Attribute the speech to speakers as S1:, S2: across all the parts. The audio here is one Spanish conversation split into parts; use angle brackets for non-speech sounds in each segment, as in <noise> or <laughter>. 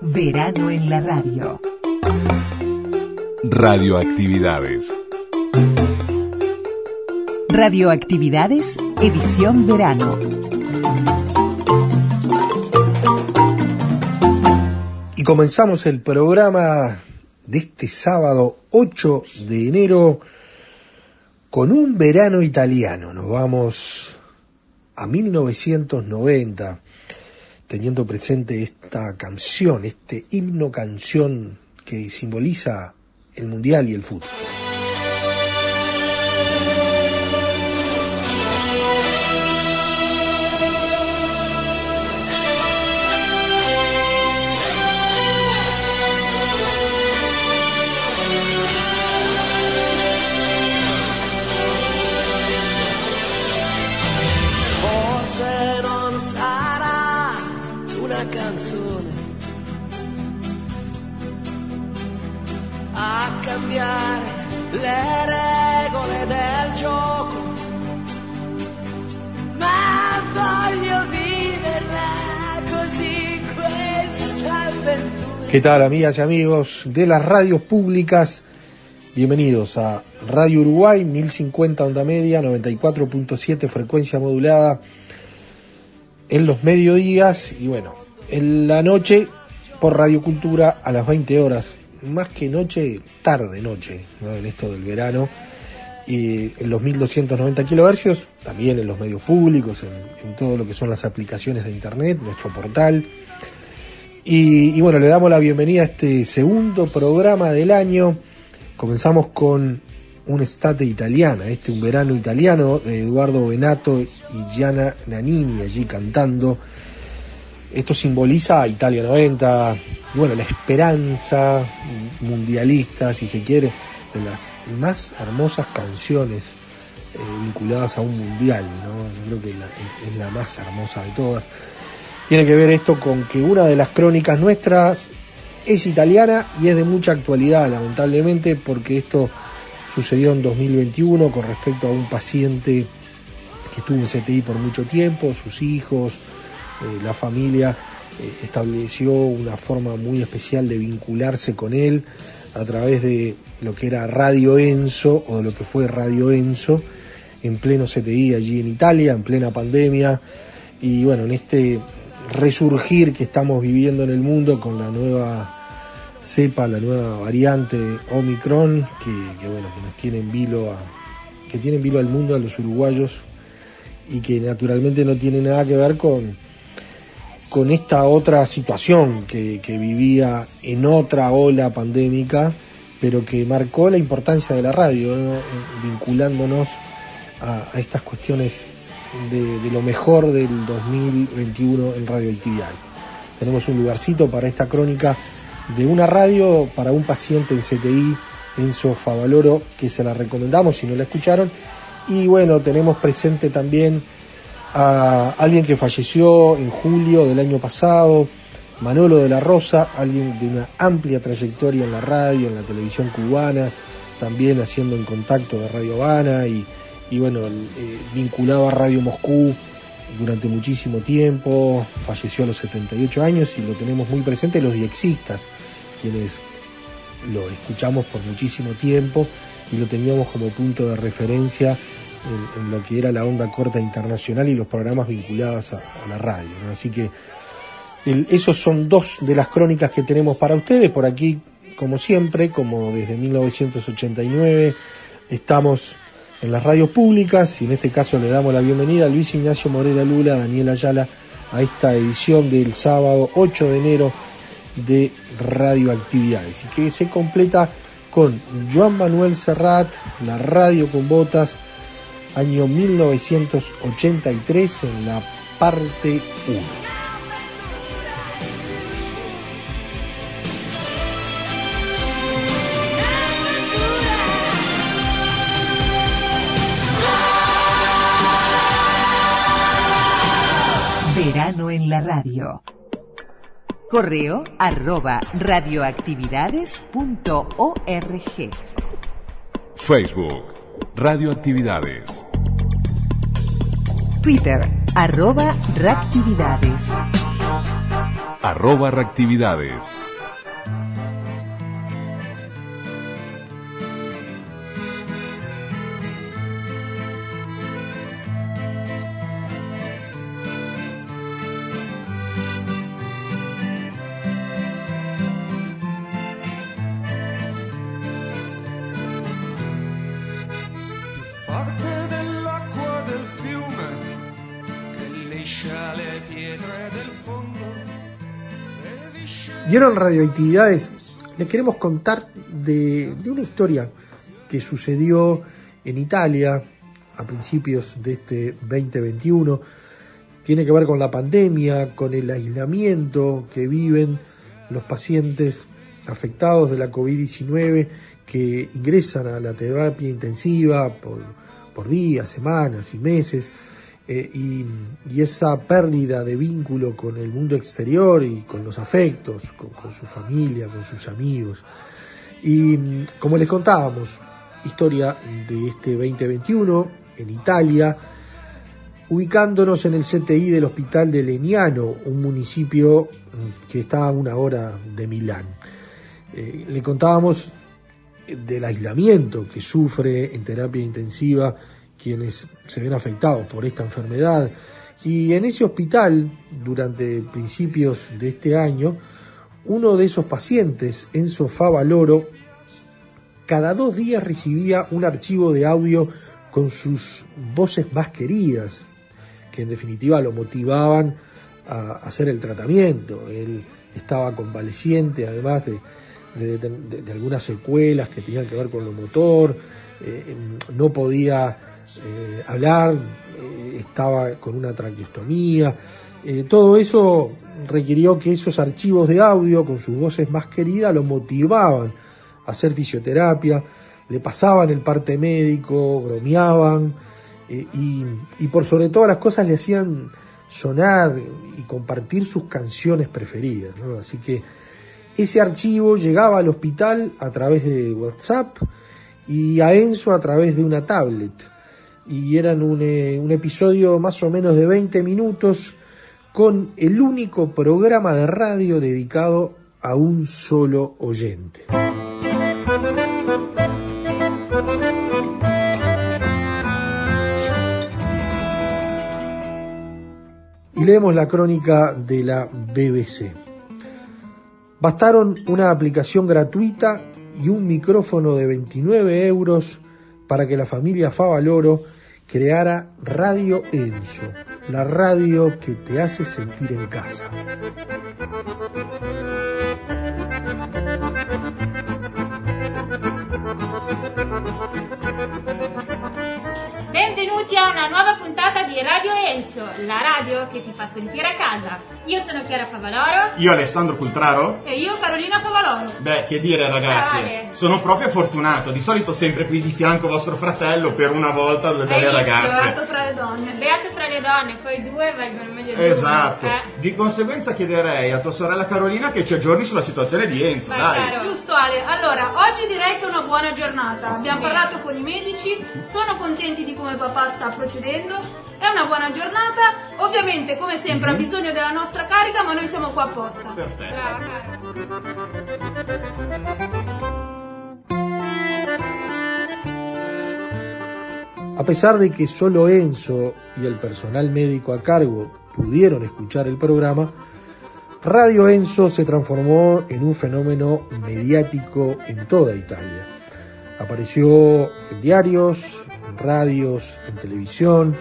S1: Verano en la radio.
S2: Radioactividades.
S1: Radioactividades, edición verano.
S3: Y comenzamos el programa de este sábado 8 de enero con un verano italiano. Nos vamos a 1990 teniendo presente esta canción, este himno canción que simboliza el mundial y el fútbol.
S4: Cambiare.
S3: ¿Qué tal amigas y amigos de las radios públicas? Bienvenidos a Radio Uruguay 1050 onda media, 94.7 frecuencia modulada en los mediodías y bueno, en la noche por Radio Cultura a las 20 horas, más que noche, tarde noche, ¿no? en esto del verano, y en los 1290 kilohercios, también en los medios públicos, en, todo lo que son las aplicaciones de internet, nuestro portal. Y, bueno, le damos la bienvenida a este segundo programa del año. Comenzamos con un estate italiana, este un verano italiano de Eduardo Benato y Gianna Nannini allí cantando. Esto simboliza a Italia 90, y bueno, la esperanza mundialista, si se quiere, de las más hermosas canciones eh, vinculadas a un mundial, ¿no? Yo creo que la- es la más hermosa de todas. Tiene que ver esto con que una de las crónicas nuestras es italiana y es de mucha actualidad, lamentablemente, porque esto sucedió en 2021 con respecto a un paciente que estuvo en CTI por mucho tiempo, sus hijos, eh, la familia eh, estableció una forma muy especial de vincularse con él a través de lo que era Radio Enso o de lo que fue Radio Enso en pleno CTI allí en Italia, en plena pandemia. Y bueno, en este resurgir que estamos viviendo en el mundo con la nueva cepa, la nueva variante Omicron, que, bueno, que nos tiene en vilo a, que tiene en vilo al mundo, a los uruguayos, y que naturalmente no tiene nada que ver con, con esta otra situación que, vivía en otra ola pandémica, pero que marcó la importancia de la radio, ¿no? vinculándonos a, estas cuestiones de, de lo mejor del 2021 en radioactividad. Tenemos un lugarcito para esta crónica de una radio para un paciente en CTI, Enzo Favaloro, que se la recomendamos si no la escucharon. Y bueno, tenemos presente también a alguien que falleció en julio del año pasado, Manolo de la Rosa, alguien de una amplia trayectoria en la radio, en la televisión cubana, también haciendo en contacto de Radio Habana y, y bueno, eh, vinculado a Radio Moscú durante muchísimo tiempo, falleció a los 78 años y lo tenemos muy presente los diexistas, quienes lo escuchamos por muchísimo tiempo y lo teníamos como punto de referencia en, lo que era la onda corta internacional y los programas vinculados a, la radio. Así que el, esos son dos de las crónicas que tenemos para ustedes. Por aquí, como siempre, como desde 1989, estamos en las radios públicas y en este caso le damos la bienvenida a Luis Ignacio Morera Lula, Daniel Ayala, a esta edición del sábado 8 de enero de Radioactividades y que se completa con Joan Manuel Serrat, la radio con botas, año 1983 en la parte 1.
S1: Verano en la radio. Correo arroba radioactividades.org.
S2: Facebook, Radioactividades.
S1: Twitter arroba reactividades.
S2: arroba reactividades.
S3: En Radioactividades les queremos contar de, una historia que sucedió en Italia a principios de este 2021. Tiene que ver con la pandemia, con el aislamiento que viven los pacientes afectados de la COVID-19 que ingresan a la terapia intensiva por días, semanas y meses. Eh, y, y esa pérdida de vínculo con el mundo exterior y con los afectos, con, su familia, con sus amigos. Y mm, como les contábamos, historia de este 2021 en Italia, ubicándonos en el CTI del Hospital de Leniano, un municipio mm, que está a una hora de Milán. Eh, le contábamos del aislamiento que sufre en terapia intensiva quienes se ven afectados por esta enfermedad. Y en ese hospital, durante principios de este año, uno de esos pacientes, Enzo Favaloro, cada dos días recibía un archivo de audio con sus voces más queridas, que en definitiva lo motivaban a hacer el tratamiento. Él estaba convaleciente, además de, de, de- de algunas secuelas que tenían que ver con lo motor, eh, no podía eh, hablar, eh, estaba con una traqueostomía. Eh, todo eso requirió que esos archivos de audio con sus voces más queridas lo motivaban a hacer fisioterapia, le pasaban el parte médico, bromeaban y, por sobre todas las cosas le hacían sonar y compartir sus canciones preferidas. Así que ese archivo llegaba al hospital a través de WhatsApp y a Enzo a través de una tablet. Y eran un, eh, un episodio más o menos de 20 minutos con el único programa de radio dedicado a un solo oyente. Y leemos la crónica de la BBC. Bastaron una aplicación gratuita y un micrófono de 29 euros para que la familia Favaloro creara Radio Enzo, la radio que te hace sentir en casa.
S5: Enzo, la radio che ti fa sentire a casa. Io sono Chiara Favaloro
S6: Io Alessandro Cultraro?
S5: e io Carolina Favaloro.
S6: Beh, che dire ragazzi,
S5: Ale.
S6: sono proprio fortunato, di solito sempre qui di fianco vostro fratello, per una volta due belle ragazze.
S5: fra le donne. Beato fra le donne, poi due vengono meglio di
S6: Esatto,
S5: uno. Eh.
S6: di conseguenza chiederei a tua sorella Carolina che ci aggiorni sulla situazione di Enzo,
S5: Vai,
S6: dai.
S5: Caro.
S7: Giusto Ale, allora oggi direi che è una buona giornata. Abbiamo
S5: Bene.
S7: parlato con i medici, sono contenti di come papà sta procedendo. È una buona giornata. Ovviamente, come sempre, ha bisogno della nostra carica, ma noi siamo qua apposta.
S6: Perfetto.
S3: A pesar de que solo Enzo y el personal médico a cargo pudieron escuchar el programa, Radio Enzo se transformó en un fenómeno mediático en toda Italia. Apareció en diarios, en radios, en televisión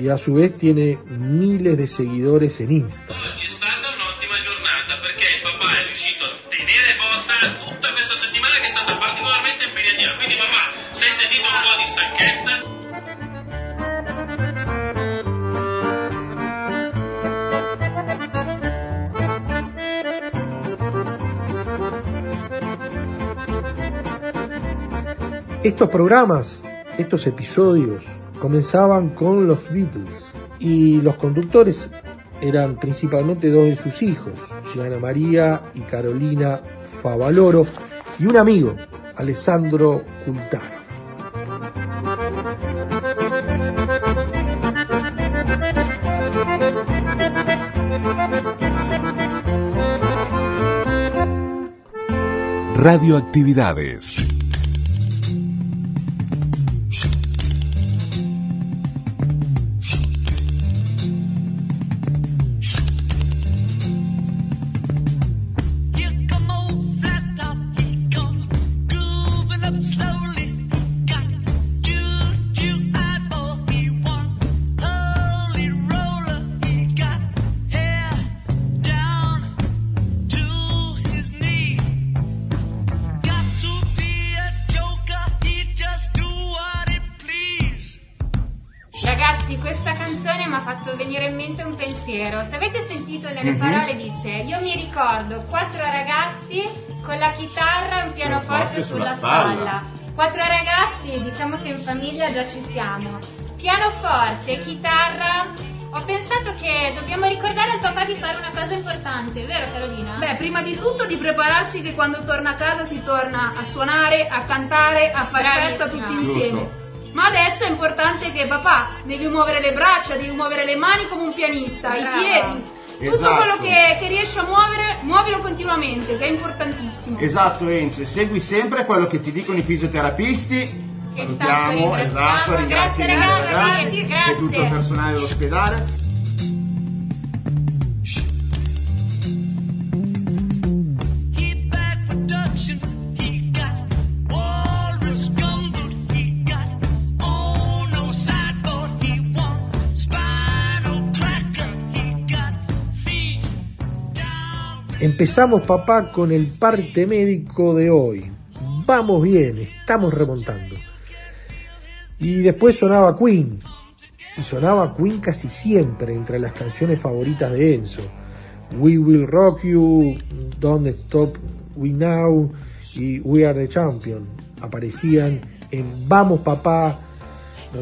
S3: y a su vez tiene miles de seguidores en Instagram.
S8: Oggi è stata un'ottima giornata perché il papà è riuscito a tenere botta tutta questa settimana che è stata particolarmente impegnativa. Quindi papà, se hai sentito un po' di stanchezza,
S3: Estos programas, estos episodios, comenzaban con los Beatles y los conductores eran principalmente dos de sus hijos, Gianna María y Carolina Favaloro, y un amigo, Alessandro Cultaro.
S2: Radioactividades.
S5: Che dobbiamo ricordare al papà di fare una cosa importante, vero Carolina?
S7: Beh, prima di tutto di prepararsi che quando torna a casa si torna a suonare, a cantare, a fare
S5: Bravissima.
S7: festa tutti insieme.
S6: Giusto.
S7: Ma adesso è importante che papà devi muovere le braccia, devi muovere le mani come un pianista, i
S5: Brava.
S7: piedi. Tutto
S6: Esatto.
S7: quello che, che riesci a muovere, muovilo continuamente, che è importantissimo.
S6: Esatto Enzo, e segui sempre quello che ti dicono i fisioterapisti.
S5: Che
S6: Salutiamo,
S5: ringraziamo.
S6: esatto, ringrazi
S5: Grazie,
S6: i
S5: ragazzi,
S6: ragazzi e
S5: grazie.
S6: tutto il personale dell'ospedale.
S3: Empezamos, papá, con el parte médico de hoy. Vamos bien, estamos remontando. Y después sonaba Queen. Y sonaba Queen casi siempre entre las canciones favoritas de Enzo. We Will Rock You, Don't Stop We Now y We Are the Champion. Aparecían en Vamos papá,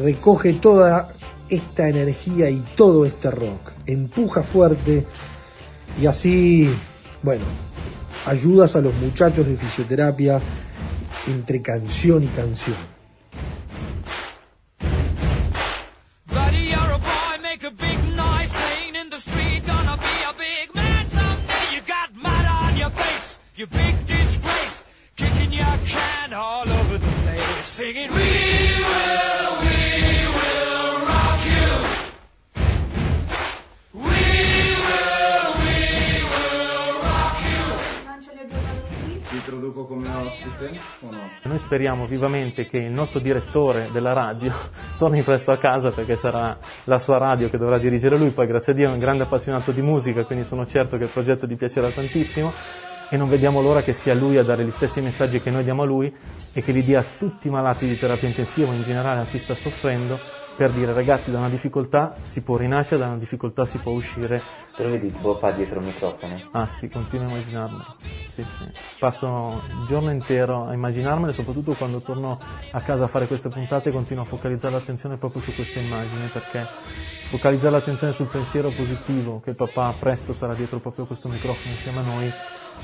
S3: recoge toda esta energía y todo este rock. Empuja fuerte y así, bueno, ayudas a los muchachos de fisioterapia entre canción y canción.
S6: Come ospite o no?
S9: Noi speriamo vivamente che il nostro direttore della radio <laughs> torni presto a casa perché sarà la sua radio che dovrà dirigere lui, poi grazie a Dio è un grande appassionato di musica, quindi sono certo che il progetto gli piacerà tantissimo e non vediamo l'ora che sia lui a dare gli stessi messaggi che noi diamo a lui e che li dia a tutti i malati di terapia intensiva, in generale a chi sta soffrendo, per dire ragazzi da una difficoltà si può rinascere, da una difficoltà si può uscire
S10: Te lo vedi tuo papà dietro il microfono?
S9: Ah sì, continuo a immaginarmelo. Sì, sì. Passo il giorno intero a immaginarmelo, soprattutto quando torno a casa a fare queste puntate continuo a focalizzare l'attenzione proprio su queste immagini, perché focalizzare l'attenzione sul pensiero positivo, che il papà presto sarà dietro proprio questo microfono insieme a noi,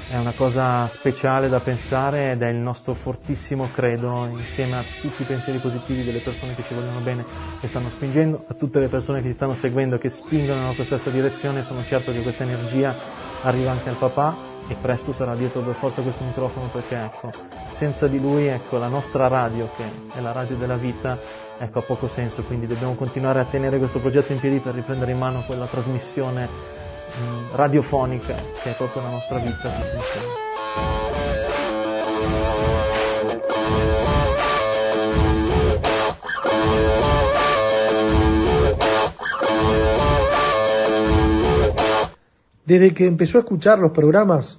S9: è una cosa speciale da pensare ed è il nostro fortissimo credo insieme a tutti i pensieri positivi delle persone che ci vogliono bene che stanno spingendo, a tutte le persone che ci stanno seguendo che spingono nella nostra stessa direzione, sono certo che questa energia arriva anche al papà e presto sarà dietro per forza questo microfono perché ecco, senza di lui ecco, la nostra radio che è la radio della vita ecco, ha poco senso, quindi dobbiamo continuare a tenere questo progetto in piedi per riprendere in mano quella trasmissione radiofonica che è proprio la nostra vita.
S3: Desde que empezó a escuchar los programas,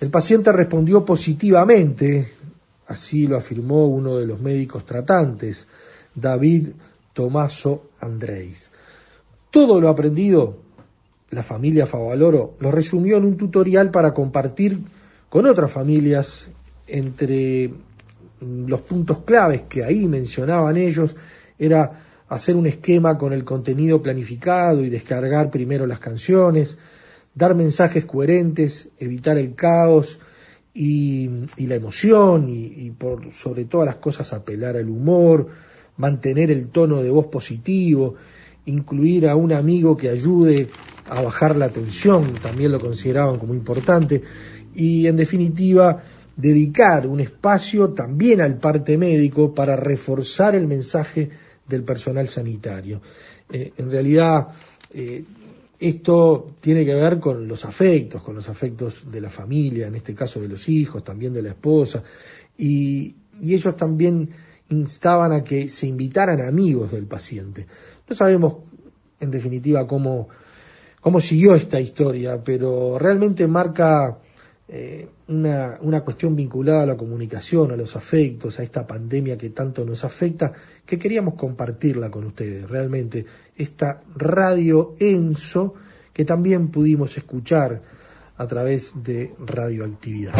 S3: el paciente respondió positivamente, así lo afirmó uno de los médicos tratantes, David Tomaso Andréis. Todo lo aprendido, la familia Favaloro lo resumió en un tutorial para compartir con otras familias entre mm, los puntos claves que ahí mencionaban ellos. Era hacer un esquema con el contenido planificado y descargar primero las canciones, dar mensajes coherentes, evitar el caos y, la emoción y, y por sobre todas las cosas apelar al humor, mantener el tono de voz positivo, incluir a un amigo que ayude a bajar la tensión, también lo consideraban como importante, y en definitiva dedicar un espacio también al parte médico para reforzar el mensaje del personal sanitario. Eh, en realidad, eh, esto tiene que ver con los afectos, con los afectos de la familia, en este caso de los hijos, también de la esposa, y, y ellos también instaban a que se invitaran amigos del paciente. No sabemos, en definitiva, cómo, cómo siguió esta historia, pero realmente marca eh, una, una cuestión vinculada a la comunicación, a los afectos, a esta pandemia que tanto nos afecta, que queríamos compartirla con ustedes. Realmente, esta radio Enso que también pudimos escuchar a través de radioactividad.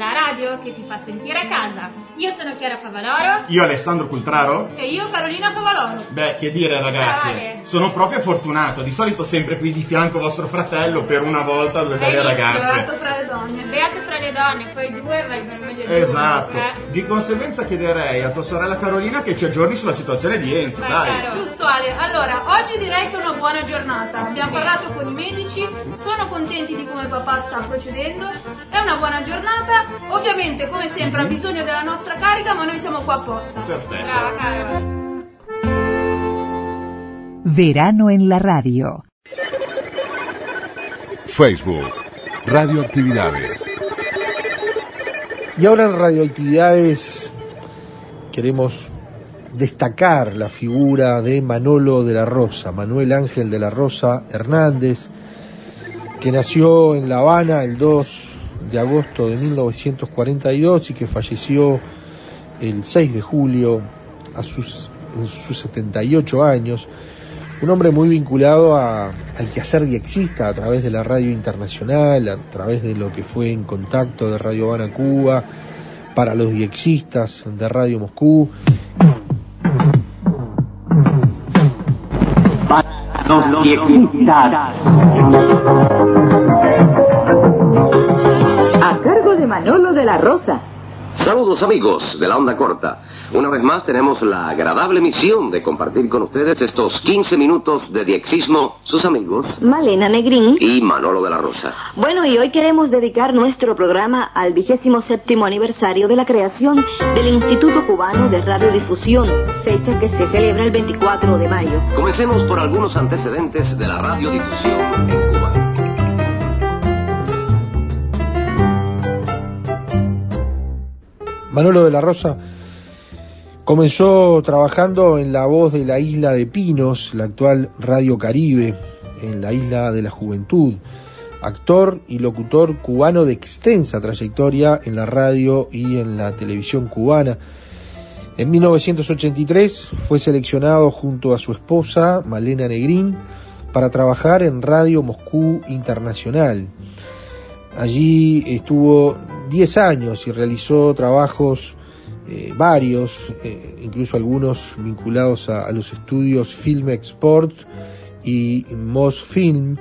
S5: La radio che ti fa sentire a casa. Io sono Chiara Favaloro
S6: Io Alessandro Cultraro?
S7: E io Carolina Favaloro.
S6: Beh, che dire ragazzi,
S5: Dai.
S6: sono proprio fortunato, di solito sempre qui di fianco vostro fratello, per una volta due belle ragazze.
S7: Beato fra le donne.
S5: Beato le donne, poi due valgono meglio di
S6: Esatto,
S5: uno. eh.
S6: di conseguenza chiederei a tua sorella Carolina che ci aggiorni sulla situazione di Enzo,
S5: Vai,
S6: dai.
S5: caro.
S7: Giusto Ale, allora oggi direi che è una buona giornata. Abbiamo parlato con i medici, sono contenti di come papà sta procedendo. È una buona giornata. Ovviamente, come sempre, ha bisogno della nostra carica, ma noi siamo qua apposta.
S6: Perfetto.
S5: Brava, caro.
S1: Verano en la radio.
S2: Facebook, Radioactividades.
S3: Y ahora en radioactividades queremos destacar la figura de Manolo de la Rosa, Manuel Ángel de la Rosa Hernández, que nació en La Habana el 2 de agosto de 1942 y que falleció el 6 de julio a sus, en sus 78 años. Un hombre muy vinculado a- al quehacer diexista a través de la radio internacional, a través de lo que fue en contacto de Radio Habana Cuba, para los diexistas de Radio Moscú.
S11: Los diexistas.
S12: A cargo de Manolo de la Rosa.
S13: Saludos amigos de la onda corta. Una vez más tenemos la agradable misión de compartir con ustedes estos 15 minutos de diexismo, sus amigos
S12: Malena Negrín.
S13: y Manolo de la Rosa.
S12: Bueno, y hoy queremos dedicar nuestro programa al vigésimo séptimo aniversario de la creación del Instituto Cubano de Radiodifusión, fecha que se celebra el 24 de mayo.
S13: Comencemos por algunos antecedentes de la radiodifusión en
S3: Manolo de la Rosa comenzó trabajando en la voz de la isla de Pinos, la actual Radio Caribe, en la isla de la Juventud. Actor y locutor cubano de extensa trayectoria en la radio y en la televisión cubana. En 1983 fue seleccionado junto a su esposa, Malena Negrín, para trabajar en Radio Moscú Internacional. Allí estuvo 10 años y realizó trabajos eh, varios, eh, incluso algunos vinculados a, los estudios Film Export y Mosfilm,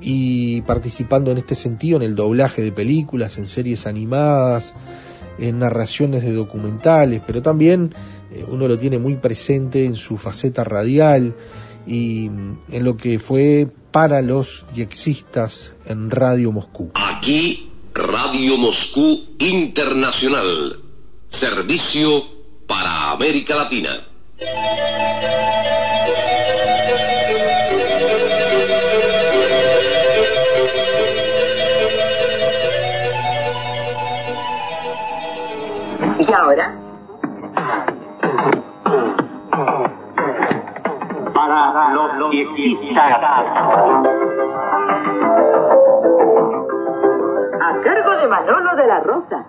S3: y participando en este sentido en el doblaje de películas, en series animadas, en narraciones de documentales, pero también eh, uno lo tiene muy presente en su faceta radial y mm, en lo que fue para los diexistas en Radio Moscú.
S13: Aquí, Radio Moscú Internacional. Servicio para América Latina.
S12: Y ahora,
S11: Para los.
S12: Rosa.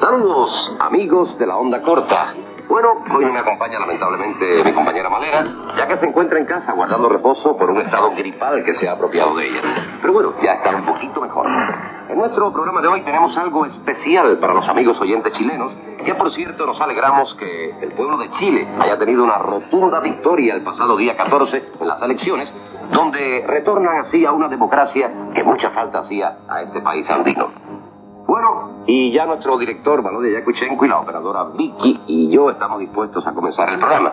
S13: Saludos, amigos de la onda corta. Bueno, hoy no me acompaña lamentablemente mi compañera Malena, ya que se encuentra en casa guardando reposo por un estado gripal que se ha apropiado de ella. Pero bueno, ya está un poquito mejor. En nuestro programa de hoy tenemos algo especial para los amigos oyentes chilenos, que por cierto nos alegramos que el pueblo de Chile haya tenido una rotunda victoria el pasado día 14 en las elecciones, donde retornan así a una democracia que mucha falta hacía a este país andino. Bueno, y ya nuestro director Valodia Yakuchenko y la operadora Vicky y yo estamos dispuestos a comenzar el programa.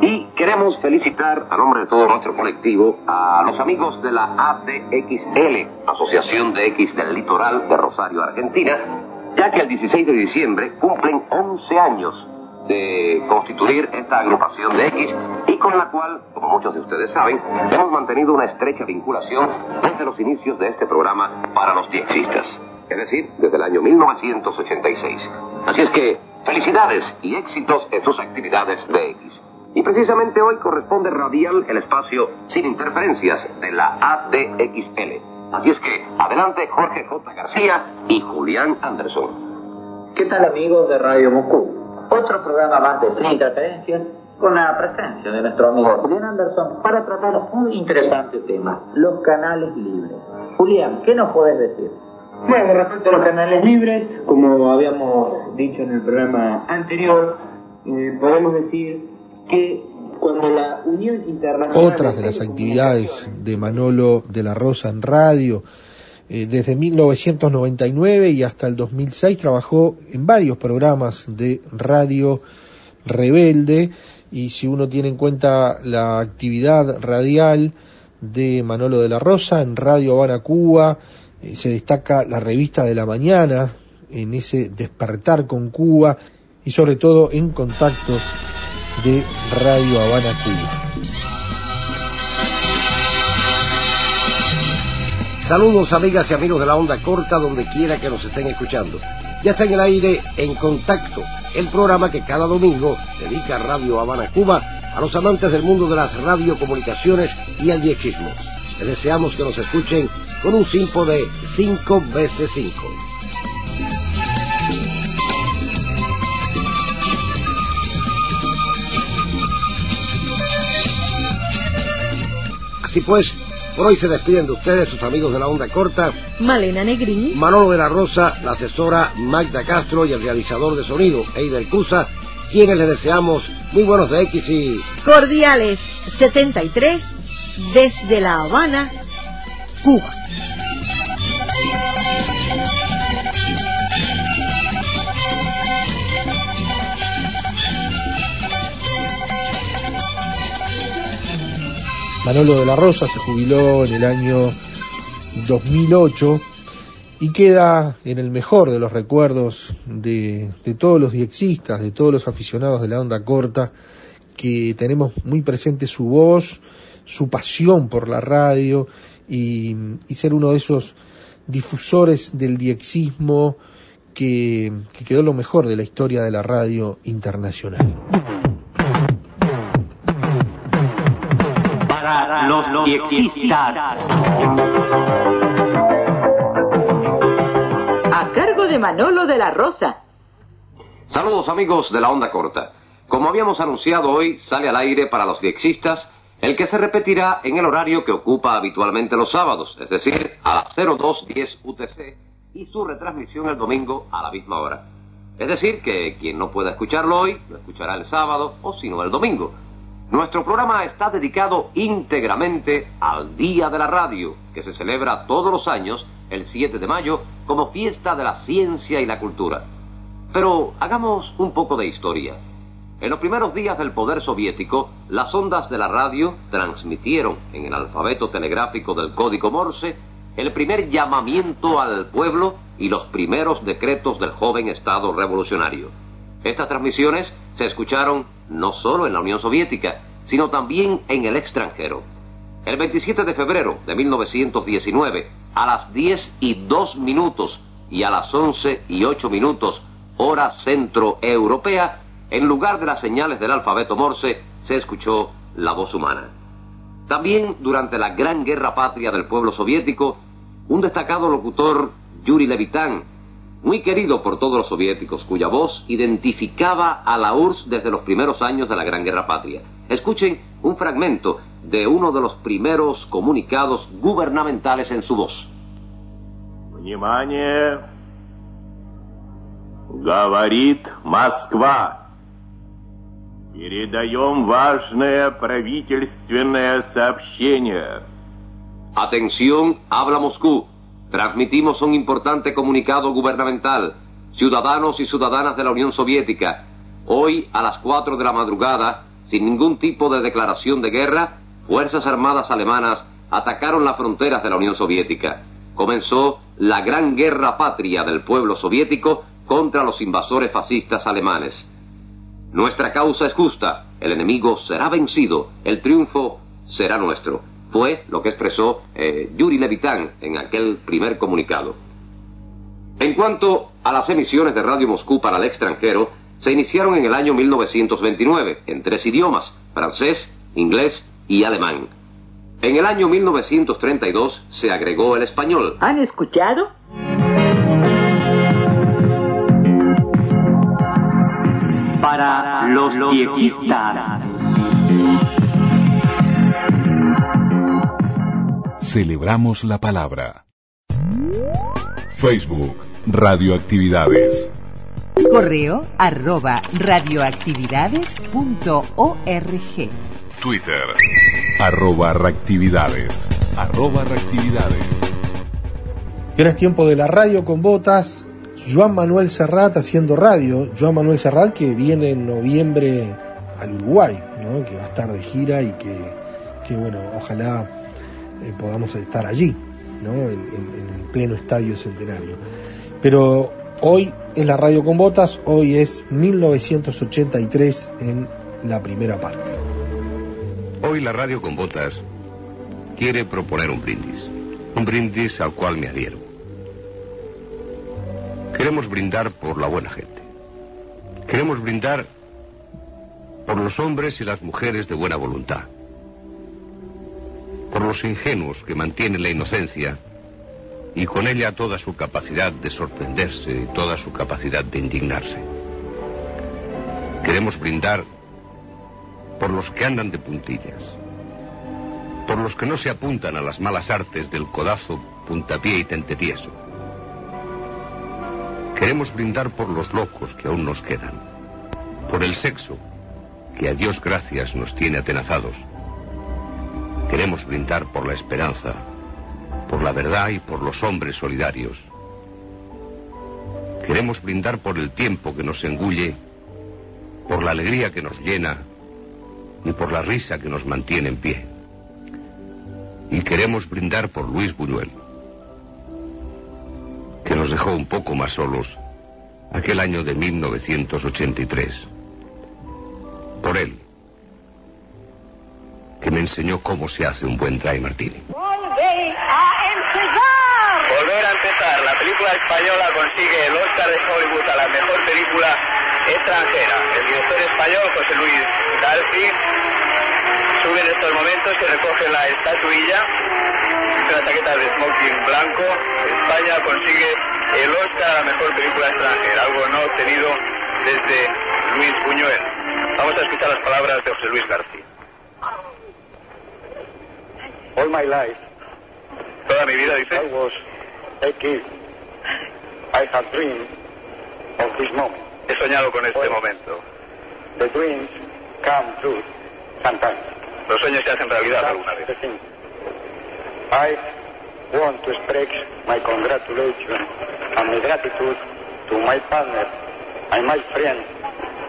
S13: Y queremos felicitar a nombre de todo nuestro colectivo a los amigos de la ADXL, Asociación de X del Litoral de Rosario, Argentina, ya que el 16 de diciembre cumplen 11 años de constituir esta agrupación de X y con la cual, como muchos de ustedes saben, hemos mantenido una estrecha vinculación desde los inicios de este programa para los diexistas, es decir, desde el año 1986. Así es que, felicidades y éxitos en sus actividades de X. Y precisamente hoy corresponde radial el espacio sin interferencias de la ADXL. Así es que, adelante Jorge J. García y Julián Anderson.
S14: ¿Qué tal amigos de Radio Moscú? Otro programa más de Sin Interferencias con la presencia de nuestro amigo Julián Anderson para tratar un interesante tema, los canales libres. Julián, ¿qué nos puedes decir?
S15: Bueno, respecto a los canales libres, como habíamos dicho en el programa anterior, eh, podemos decir que cuando la Unión Internacional...
S3: Otras de las actividades de Manolo de la Rosa en radio, eh, desde 1999 y hasta el 2006 trabajó en varios programas de radio rebelde y si uno tiene en cuenta la actividad radial de Manolo de la Rosa en Radio Habana Cuba, eh, se destaca la revista de la mañana en ese despertar con Cuba y sobre todo en contacto de Radio Habana Cuba.
S13: Saludos amigas y amigos de la onda corta donde quiera que nos estén escuchando. Ya está en el aire En Contacto, el programa que cada domingo dedica Radio Habana Cuba a los amantes del mundo de las radiocomunicaciones y el diexismo. Les deseamos que nos escuchen con un simpo de 5 veces 5. Así pues, por hoy se despiden de ustedes sus amigos de la onda corta,
S12: Malena Negrini,
S13: Manolo de la Rosa, la asesora Magda Castro y el realizador de sonido, Eider Cusa, quienes les deseamos muy buenos de X y...
S12: Cordiales 73, desde La Habana, Cuba.
S3: Manolo de la Rosa se jubiló en el año 2008 y queda en el mejor de los recuerdos de, de, todos los diexistas, de todos los aficionados de la onda corta, que tenemos muy presente su voz, su pasión por la radio y, y ser uno de esos difusores del diexismo que, que quedó lo mejor de la historia de la radio internacional.
S11: los diexistas.
S12: A cargo de Manolo de la Rosa.
S13: Saludos amigos de la onda corta. Como habíamos anunciado hoy, sale al aire para los diexistas el que se repetirá en el horario que ocupa habitualmente los sábados, es decir, a las 0210 UTC y su retransmisión el domingo a la misma hora. Es decir, que quien no pueda escucharlo hoy, lo escuchará el sábado o si no el domingo. Nuestro programa está dedicado íntegramente al Día de la Radio, que se celebra todos los años, el 7 de mayo, como fiesta de la ciencia y la cultura. Pero hagamos un poco de historia. En los primeros días del poder soviético, las ondas de la radio transmitieron en el alfabeto telegráfico del código Morse el primer llamamiento al pueblo y los primeros decretos del joven Estado revolucionario. Estas transmisiones se escucharon no solo en la Unión Soviética, sino también en el extranjero. El 27 de febrero de 1919, a las 10 y 2 minutos y a las 11 y 8 minutos, hora centroeuropea, en lugar de las señales del alfabeto Morse, se escuchó la voz humana. También durante la Gran Guerra Patria del pueblo soviético, un destacado locutor, Yuri Levitán, muy querido por todos los soviéticos, cuya voz identificaba a la URSS desde los primeros años de la Gran Guerra Patria. Escuchen un fragmento de uno de los primeros comunicados gubernamentales en su voz.
S16: Внимание! Говорит Москва. Передаем важное правительственное сообщение.
S13: Atención, habla Moscú. Transmitimos un importante comunicado gubernamental. Ciudadanos y ciudadanas de la Unión Soviética, hoy a las 4 de la madrugada, sin ningún tipo de declaración de guerra, Fuerzas Armadas alemanas atacaron las fronteras de la Unión Soviética. Comenzó la gran guerra patria del pueblo soviético contra los invasores fascistas alemanes. Nuestra causa es justa, el enemigo será vencido, el triunfo será nuestro. Fue lo que expresó eh, Yuri Levitan en aquel primer comunicado. En cuanto a las emisiones de Radio Moscú para el extranjero, se iniciaron en el año 1929 en tres idiomas, francés, inglés y alemán. En el año 1932 se agregó el español.
S17: ¿Han escuchado?
S11: Los viejistas.
S2: Celebramos la palabra. Facebook, Radioactividades.
S1: Correo arroba radioactividades.org.
S2: Twitter, arroba reactividades. Arroba reactividades.
S3: Y ahora es tiempo de la radio con botas. Joan Manuel Serrat haciendo radio. Joan Manuel Serrat que viene en noviembre al Uruguay, ¿no? que va a estar de gira y que, que bueno, ojalá eh, podamos estar allí, ¿no? en, en- el pleno estadio centenario. Pero hoy es la radio con botas, hoy es 1983 en la primera parte.
S18: Hoy la radio con botas quiere proponer un brindis. Un brindis al cual me adhiero. Queremos brindar por la buena gente. Queremos brindar por los hombres y las mujeres de buena voluntad. Por los ingenuos que mantienen la inocencia y con ella toda su capacidad de sorprenderse y toda su capacidad de indignarse. Queremos brindar por los que andan de puntillas, por los que no se apuntan a las malas artes del codazo, puntapié y tentetieso. Queremos brindar por los locos que aún nos quedan, por el sexo que a Dios gracias nos tiene atenazados. Queremos brindar por la esperanza, por la verdad y por los hombres solidarios. Queremos brindar por el tiempo que nos engulle, por la alegría que nos llena y por la risa que nos mantiene en pie. Y queremos brindar por Luis Buñuel, que nos dejó un poco más solos aquel año de 1983. Por él, que me enseñó cómo se hace un buen dry martini.
S19: Volver a empezar.
S20: Volver a empezar. La película española consigue el Oscar de Hollywood a la mejor película extranjera. El director español, José Luis Garci, sube en estos momentos y recoge la estatuilla. Una chaqueta de smoking blanco. España consigue el Oscar a la mejor película extranjera, algo no obtenido desde Luis Buñuel. Vamos a escuchar las palabras de José Luis García.
S21: All my life,
S20: Toda mi vida, dice.
S21: I was a kid. I have dreamed of this moment.
S20: He soñado con este momento.
S21: The dreams come true sometimes.
S20: Los sueños se hacen realidad alguna vez.
S21: I want to express my congratulations and my gratitude to my partner and my friend.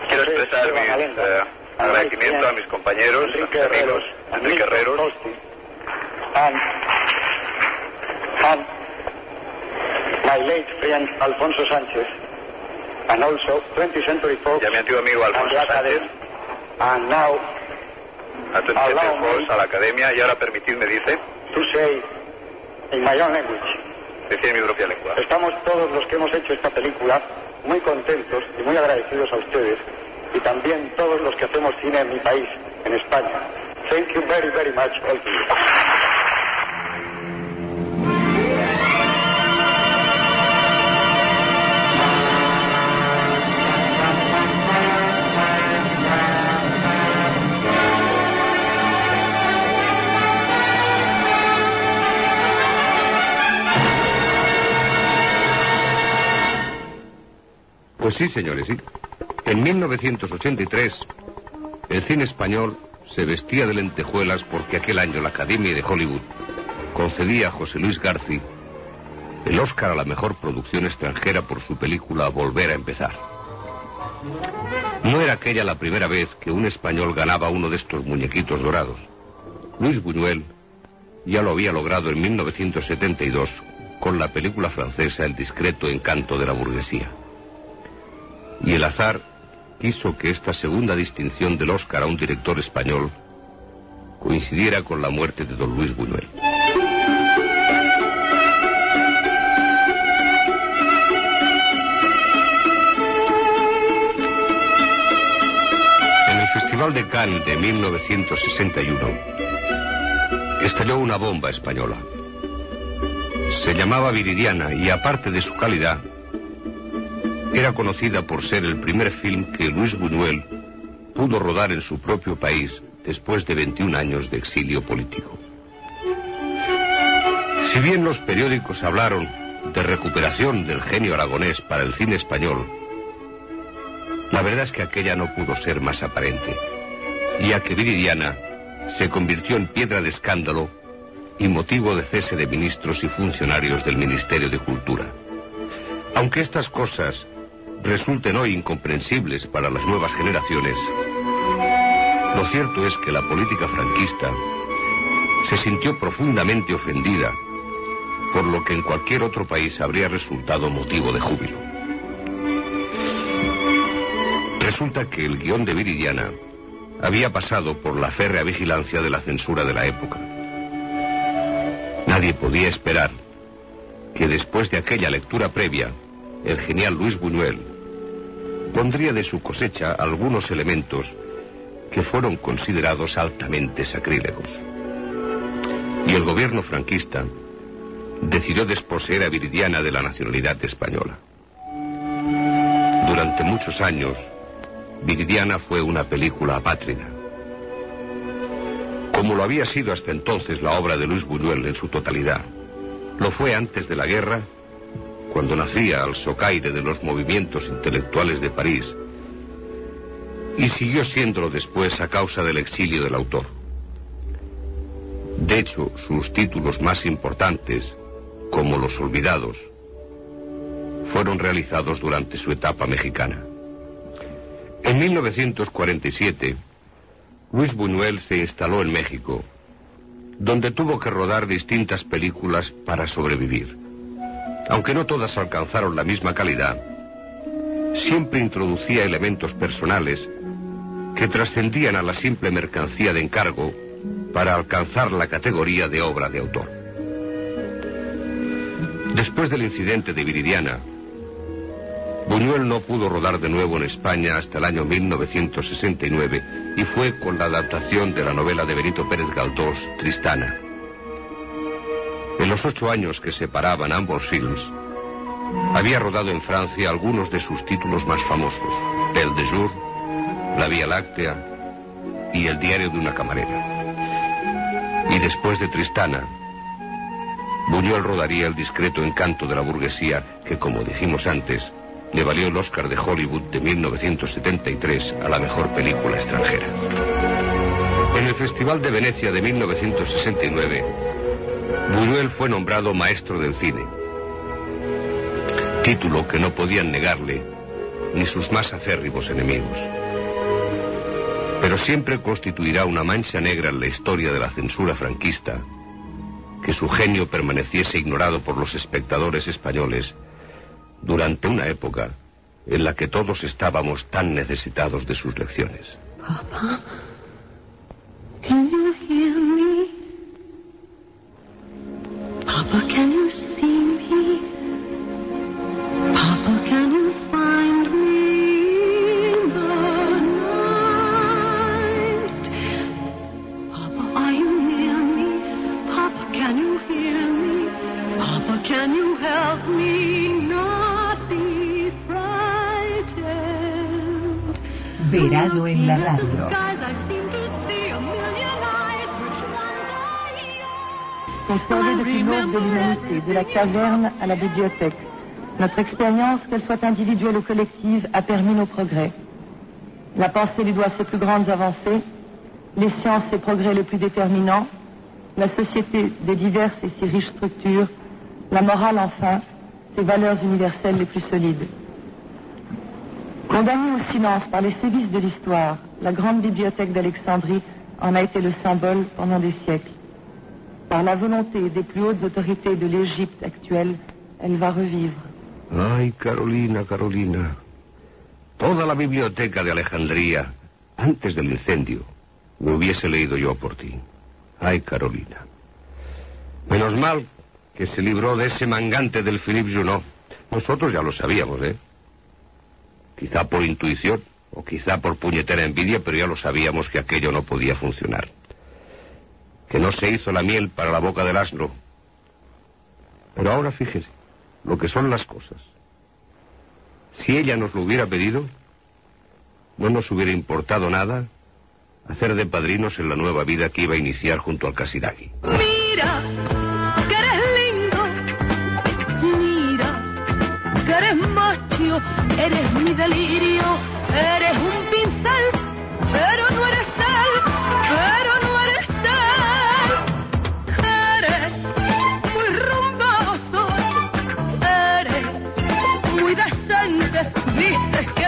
S20: Quiero expresar mi eh, agradecimiento a mis compañeros, mis amigos, Enrique Herreros,
S21: and, and my late friend Alfonso Sánchez, and also 20th Century Fox,
S20: y a mi antiguo amigo Alfonso Sánchez,
S21: and now
S20: a tu
S21: Allow me-
S20: Fox, a la academia, y ahora permitidme, dice,
S21: to say in my own language.
S20: en mi propia lengua.
S21: Estamos todos los que hemos hecho esta película muy contentos y muy agradecidos a ustedes y también todos los que hacemos cine en mi país, en España. Thank you very, very much all
S18: Pues sí, señores, sí. En 1983, el cine español se vestía de lentejuelas porque aquel año la Academia de Hollywood concedía a José Luis Garci el Oscar a la mejor producción extranjera por su película Volver a empezar. No era aquella la primera vez que un español ganaba uno de estos muñequitos dorados. Luis Buñuel ya lo había logrado en 1972 con la película francesa El discreto encanto de la burguesía. Y el azar quiso que esta segunda distinción del Oscar a un director español coincidiera con la muerte de don Luis Buñuel. En el Festival de Cannes de 1961 estalló una bomba española. Se llamaba Viridiana y aparte de su calidad, era conocida por ser el primer film que Luis Buñuel pudo rodar en su propio país después de 21 años de exilio político. Si bien los periódicos hablaron de recuperación del genio aragonés para el cine español, la verdad es que aquella no pudo ser más aparente, ya que Viridiana se convirtió en piedra de escándalo y motivo de cese de ministros y funcionarios del Ministerio de Cultura. Aunque estas cosas resulten hoy incomprensibles para las nuevas generaciones, lo cierto es que la política franquista se sintió profundamente ofendida por lo que en cualquier otro país habría resultado motivo de júbilo. Resulta que el guion de Viridiana había pasado por la férrea vigilancia de la censura de la época. Nadie podía esperar que después de aquella lectura previa, el genial Luis Buñuel pondría de su cosecha algunos elementos que fueron considerados altamente sacrílegos. Y el gobierno franquista decidió desposeer a Viridiana de la nacionalidad española. Durante muchos años, Viridiana fue una película apátrida. Como lo había sido hasta entonces la obra de Luis Buñuel en su totalidad, lo fue antes de la guerra, cuando nacía al socaire de los movimientos intelectuales de París, y siguió siéndolo después a causa del exilio del autor. De hecho, sus títulos más importantes, como Los Olvidados, fueron realizados durante su etapa mexicana. En 1947, Luis Buñuel se instaló en México, donde tuvo que rodar distintas películas para sobrevivir. Aunque no todas alcanzaron la misma calidad, siempre introducía elementos personales que trascendían a la simple mercancía de encargo para alcanzar la categoría de obra de autor. Después del incidente de Viridiana, Buñuel no pudo rodar de nuevo en España hasta el año 1969 y fue con la adaptación de la novela de Benito Pérez Galdós, Tristana. Los ocho años que separaban ambos films, había rodado en Francia algunos de sus títulos más famosos, El de Jour, La Vía Láctea y El diario de una camarera. Y después de Tristana, Buñuel rodaría El discreto encanto de la burguesía que, como dijimos antes, le valió el Oscar de Hollywood de 1973 a la mejor película extranjera. En el Festival de Venecia de 1969, Buñuel fue nombrado maestro del cine, título que no podían negarle ni sus más acérrimos enemigos. Pero siempre constituirá una mancha negra en la historia de la censura franquista que su genio permaneciese ignorado por los espectadores españoles durante una época en la que todos estábamos tan necesitados de sus lecciones.
S19: Papa, Papa, can you see me? Papa, can you find me in the night? Papa, are you near me? Papa, can you hear me? Papa, can you help me not be frightened?
S1: Verano en la radio.
S22: Service depuis l'aube de l'humanité, de la caverne à la bibliothèque. Notre expérience, qu'elle soit individuelle ou collective, a permis nos progrès. La pensée lui doit ses plus grandes avancées, les sciences ses progrès les plus déterminants, la société des diverses et si riches structures La morale, enfin, ses valeurs universelles les plus solides. Condamnée au silence par les sévices de l'histoire, la grande bibliothèque d'Alexandrie en a été le symbole pendant des siècles. Par la volonté des plus hautes autorités de l'Égypte actuelle, elle va revivre.
S18: Ay, Carolina, Carolina. Toda la biblioteca de Alejandría, antes del incendio, lo hubiese leído yo por ti. Ay, Carolina. Menos mal que se libró de ese mangante del Philippe Junot. Nosotros ya lo sabíamos, ¿eh? Quizá por intuición o quizá por puñetera envidia, pero ya lo sabíamos que aquello no podía funcionar. Que no se hizo la miel para la boca del asno. Pero ahora fíjese lo que son las cosas. Si ella nos lo hubiera pedido, no nos hubiera importado nada hacer de padrinos en la nueva vida que iba a iniciar junto al Casiraghi.
S19: Mira, que eres lindo. Mira, que eres macho. Eres mi delirio. Eres un pincel,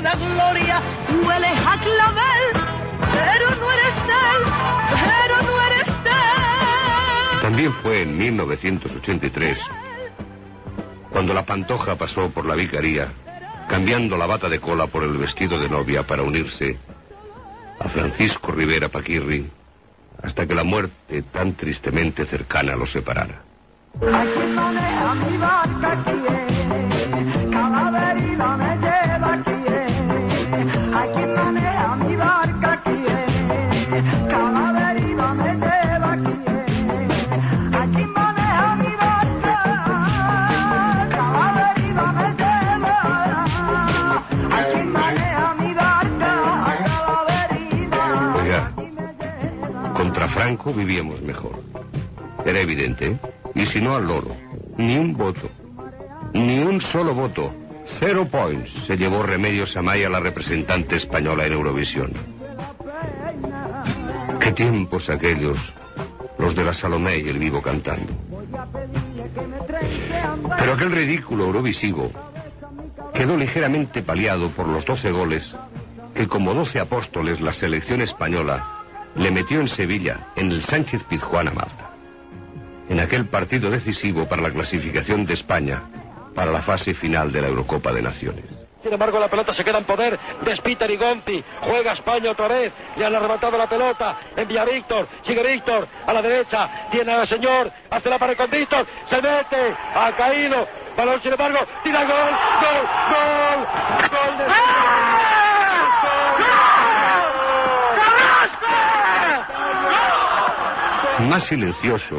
S19: da gloria. Hueles a clavel. Pero no eres él. Pero no eres él.
S18: También fue en 1983 cuando la pantoja pasó por la vicaría, cambiando la bata de cola por el vestido de novia para unirse a Francisco Rivera Paquirri, hasta que la muerte tan tristemente cercana los separara.
S19: Mi
S18: Vivíamos mejor. Era evidente. Y si no al loro, ni un voto, ni un solo voto. Cero points se llevó Remedios Amaya, la representante española en Eurovisión. Qué tiempos aquellos, los de la Salomé y el vivo cantando. Pero aquel ridículo eurovisivo quedó ligeramente paliado por los 12 goles que como 12 apóstoles la selección española le metió en Sevilla, en el Sánchez Pizjuán a Malta en aquel partido decisivo para la clasificación de España para la fase final de la Eurocopa de Naciones.
S23: Sin embargo, la pelota se queda en poder de Spiter y Gonti. Juega España otra vez. Le han arrebatado la pelota. Envía Víctor. Sigue Víctor. A la derecha. Tiene al señor. Hace la pared con Víctor. Se mete. Ha caído. Balón, sin embargo. Tira gol. Gol. Gol. Gol de...
S18: Más silencioso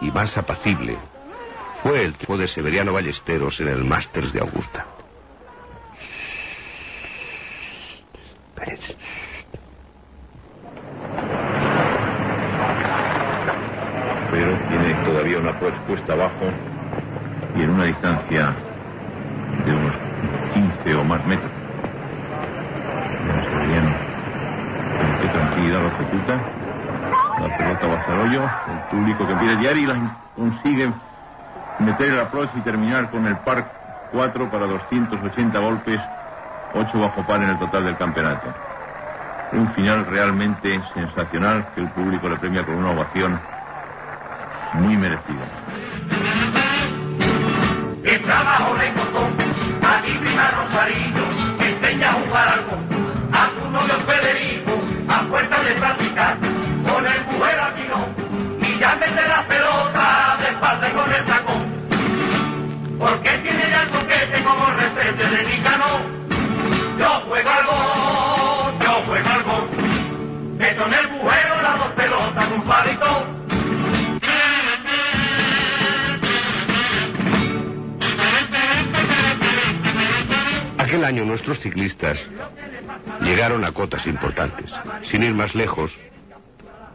S18: y más apacible fue el tipo de Severiano Ballesteros en el Masters de Augusta.
S17: Pero tiene todavía una proa expuesta abajo y en una distancia de unos 15 o más metros. No sé bien con qué tranquilidad lo ejecuta. La pelota va hacia el hoyo, el público que empieza a llegar y la consigue meter el approach y terminar con el par 4 para 280 golpes, 8 bajo par en el total del campeonato. Un final realmente sensacional que el público le premia con una ovación muy merecida.
S19: Con aquí no, y ya mete la pelota de espalda con el tacón. Porque tiene ya el toquete como retrete de Nicano. Yo juego al gol, yo juego al gol. Meto en el bujero las dos pelotas, un palito.
S18: Aquel año nuestros ciclistas llegaron a cotas importantes. Sin ir más lejos,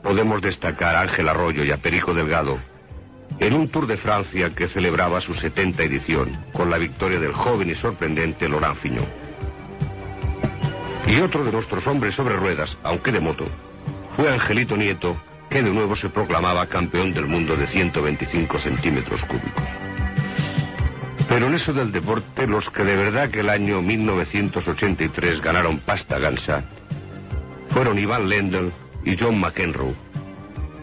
S18: podemos destacar a Ángel Arroyo y a Perico Delgado en un Tour de Francia que celebraba su 70 edición con la victoria del joven y sorprendente Laurent Fignon. Y otro de nuestros hombres sobre ruedas, aunque de moto, fue Angelito Nieto, que de nuevo se proclamaba campeón del mundo de 125 centímetros cúbicos. Pero en eso del deporte, los que de verdad que el año 1983 ganaron pasta gansa fueron Iván Lendl y John McEnroe,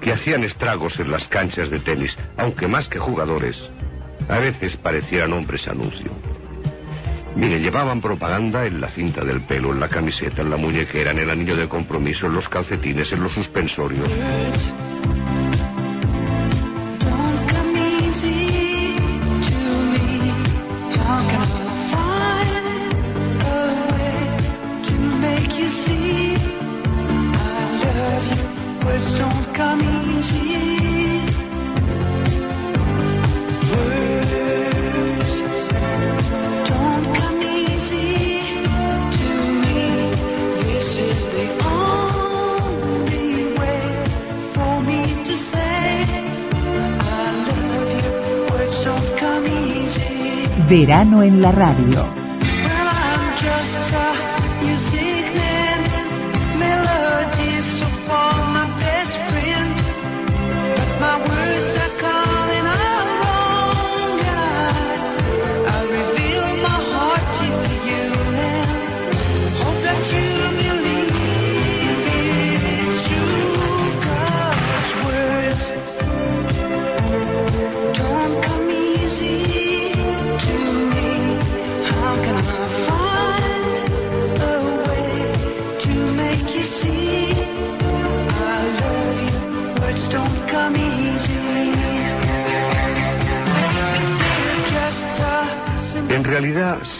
S18: que hacían estragos en las canchas de tenis, aunque más que jugadores, a veces parecieran hombres anuncio. Mire, llevaban propaganda en la cinta del pelo, en la camiseta, en la muñequera, en el anillo de compromiso, en los calcetines, en los suspensorios.
S1: Verano en la radio.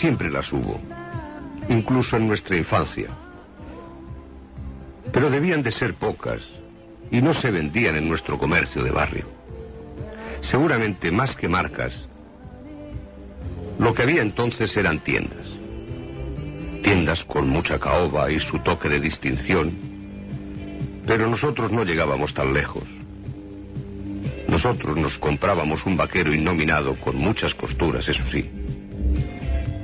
S18: Siempre las hubo, incluso en nuestra infancia. Pero debían de ser pocas y no se vendían en nuestro comercio de barrio. Seguramente más que marcas, lo que había entonces eran tiendas. Tiendas con mucha caoba y su toque de distinción, pero nosotros no llegábamos tan lejos. Nosotros nos comprábamos un vaquero innominado con muchas costuras, eso sí.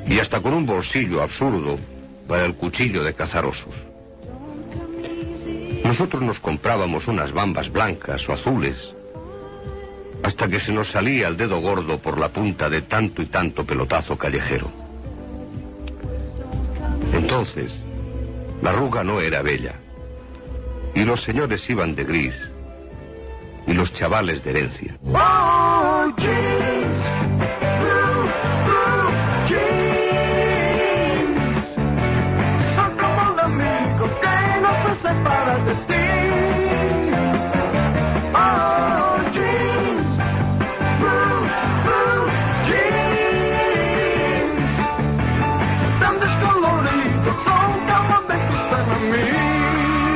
S18: Y hasta con un bolsillo absurdo para el cuchillo de cazar osos. Nosotros nos comprábamos unas bambas blancas o azules, hasta que se nos salía el dedo gordo por la punta de tanto y tanto pelotazo callejero. Entonces, la arruga no era bella, y los señores iban de gris, y los chavales de herencia.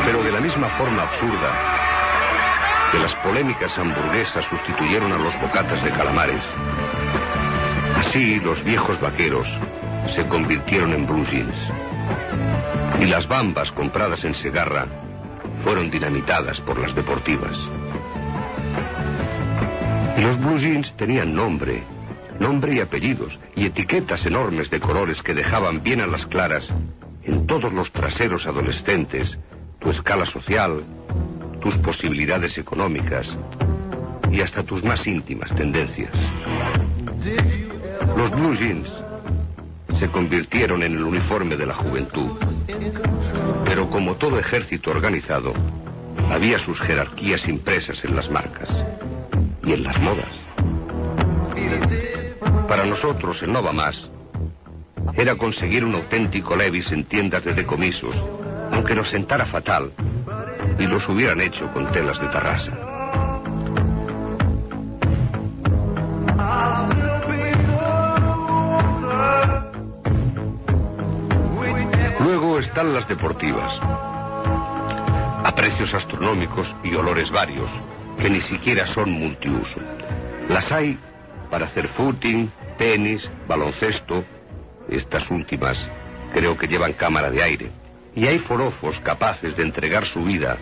S18: Pero de la misma forma absurda que las polémicas hamburguesas sustituyeron a los bocatas de calamares, así los viejos vaqueros se convirtieron en blue jeans. Y las bambas compradas en Segarra fueron dinamitadas por las deportivas. Y los blue jeans tenían nombre, nombre y apellidos, y etiquetas enormes de colores que dejaban bien a las claras en todos los traseros adolescentes tu escala social, tus posibilidades económicas y hasta tus más íntimas tendencias. Los blue jeans se convirtieron en el uniforme de la juventud, pero como todo ejército organizado, había sus jerarquías impresas en las marcas y en las modas. Para nosotros, el Nova Más era conseguir un auténtico Levis en tiendas de decomisos, aunque nos sentara fatal y los hubieran hecho con telas de tarrasa. Están las deportivas, a precios astronómicos y olores varios, que ni siquiera son multiuso. Las hay para hacer footing, tenis, baloncesto, estas últimas creo que llevan cámara de aire. Y hay forofos capaces de entregar su vida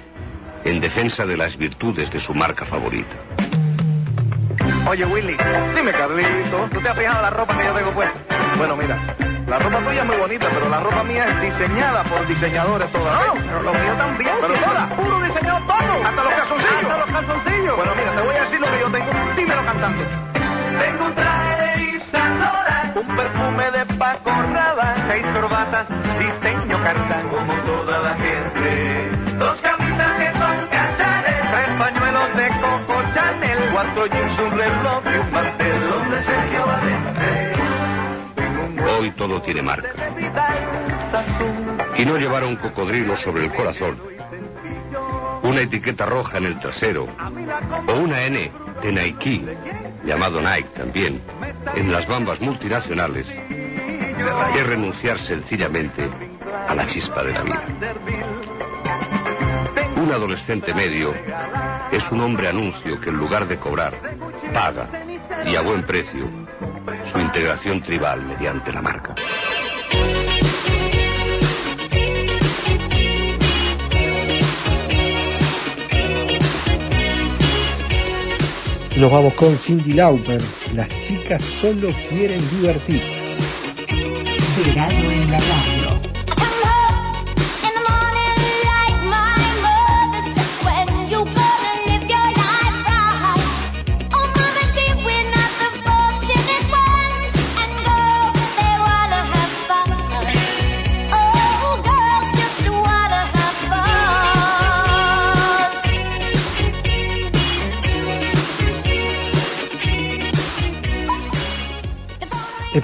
S18: en defensa de las virtudes de su marca favorita.
S24: Oye, Willy, dime, Carlito, ¿tú te has fijado la ropa que yo tengo puesta? Bueno, mira, la ropa tuya es muy bonita, pero la ropa mía es diseñada por diseñadores todas. No, pero lo mío también. Pero todas, puro diseñado todo. Hasta los calzoncillos. Hasta los calzoncillos. Bueno, mira, te voy a decir lo que yo tengo. Dímelo cantando. Tengo un traje de Yves Saint Laurent. Un perfume de Paco Rabanne, seis corbatas, diseño cartán. Como toda la gente. Dos camisas que son cachares. Tres pañuelos de Coco Chanel. Cuatro jeans, un reloj y un mantel. Son de Sergio Valente.
S18: Hoy todo tiene marca. Y no llevar un cocodrilo sobre el corazón, una etiqueta roja en el trasero o una N de Nike, llamado Nike también, en las bambas multinacionales, es renunciar sencillamente a la chispa de la vida. Un adolescente medio es un hombre anuncio que en lugar de cobrar, paga y a buen precio su integración tribal mediante la marca.
S3: Nos vamos con Cindy Lauper. Las chicas solo quieren divertirse.
S1: Verano en la radio.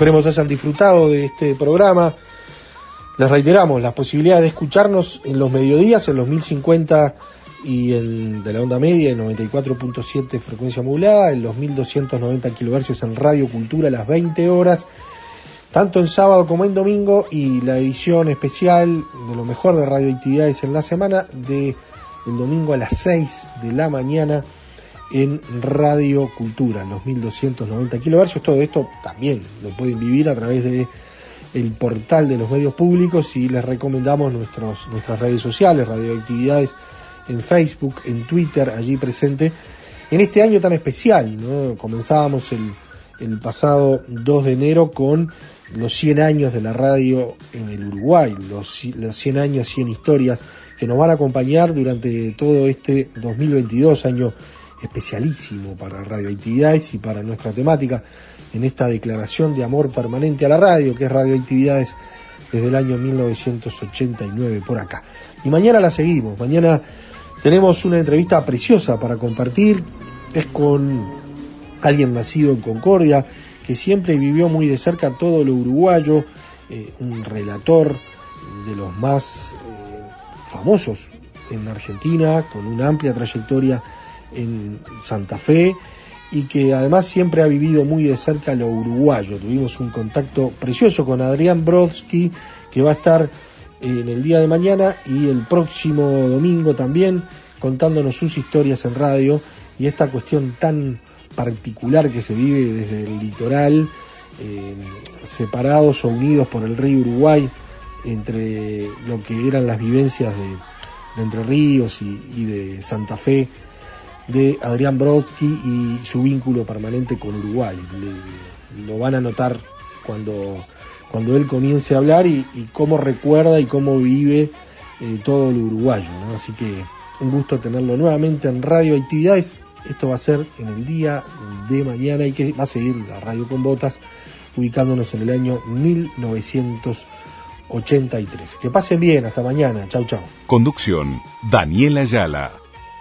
S3: Esperemos hayan disfrutado de este programa. Les reiteramos las posibilidades de escucharnos en los mediodías, en los 1050 y en, de la onda media, en 94.7 frecuencia modulada, en los 1290 kHz en Radio Cultura a las 20 horas, tanto en sábado como en domingo, y la edición especial de lo mejor de radioactividades en la semana, de el domingo a las 6 de la mañana en Radio Cultura, los 1290 kHz. Todo esto también lo pueden vivir a través de el portal de los medios públicos y les recomendamos nuestros, nuestras redes sociales, radioactividades en Facebook, en Twitter, allí presente. En este año tan especial, ¿no? comenzábamos el, el pasado 2 de enero con los 100 años de la radio en el Uruguay, los, los 100 años, 100 historias que nos van a acompañar durante todo este 2022, año especialísimo para radioactividades y para nuestra temática en esta declaración de amor permanente a la radio, que es radioactividades desde el año 1989 por acá. Y mañana la seguimos, mañana tenemos una entrevista preciosa para compartir, es con alguien nacido en Concordia, que siempre vivió muy de cerca todo lo uruguayo, eh, un relator de los más eh, famosos en Argentina, con una amplia trayectoria en Santa Fe y que además siempre ha vivido muy de cerca lo uruguayo. Tuvimos un contacto precioso con Adrián Brodsky, que va a estar en el día de mañana y el próximo domingo también contándonos sus historias en radio y esta cuestión tan particular que se vive desde el litoral, eh, separados o unidos por el río Uruguay, entre lo que eran las vivencias de, Entre Ríos y de Santa Fe de Adrián Brodsky y su vínculo permanente con Uruguay. Lo van a notar cuando, cuando él comience a hablar y, y cómo recuerda y cómo vive eh, todo lo uruguayo. ¿no? Así que un gusto tenerlo nuevamente en Radio Actividades. Esto va a ser en el día de mañana y que va a seguir la radio con botas ubicándonos en el año 1983. Que pasen bien, hasta mañana. Chau, chau.
S2: Conducción, Daniela Ayala.